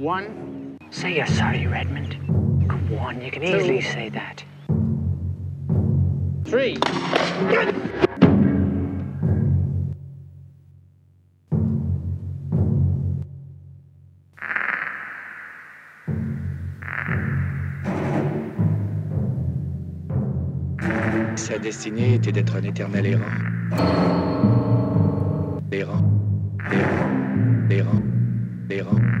One. Say you're sorry, Redmond. Come on, you can easily say that. Three. Sa destinée était d'être un éternel errant. Errant, errant, errant, errant,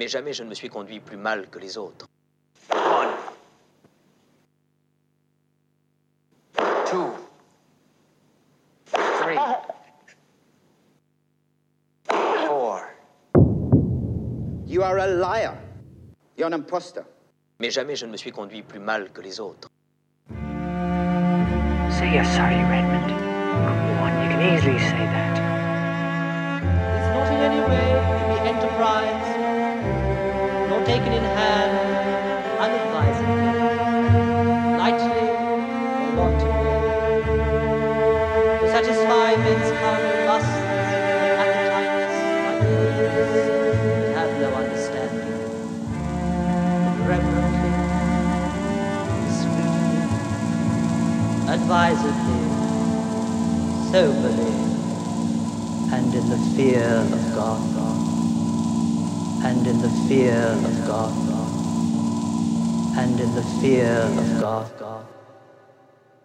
Mais jamais je ne me suis conduit plus mal que les autres. One. Two. Three. Four. You are a liar. You're an impostor. Mais jamais je ne me suis conduit plus mal que les autres. Say you're sorry, Redmond. Come on, you can easily say that. Taken in hand unadvisedly, lightly wantonly, to satisfy men's carnal lusts and appetites like these, that have no understanding, but reverently, discreetly, advisedly, soberly, and in the fear of God, and in the fear of God, and in the fear of God.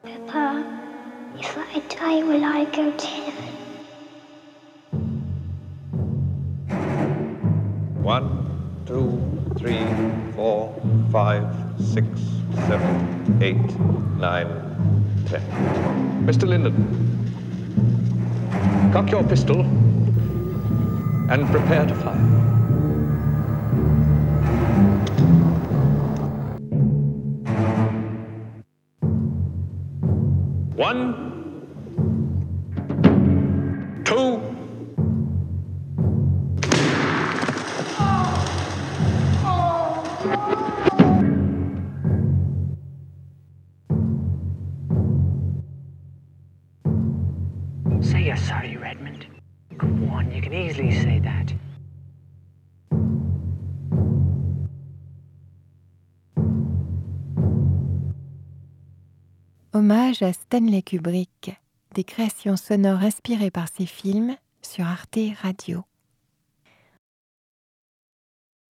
Papa, if I die, will I go to heaven? One, two, three, four, five, six, seven, eight, nine, ten. Mr. Lyndon, cock your pistol and prepare to fire. One, two, Say you're sorry, Redmond. Come on, you can easily say that. Hommage à Stanley Kubrick, des créations sonores inspirées par ses films sur Arte Radio.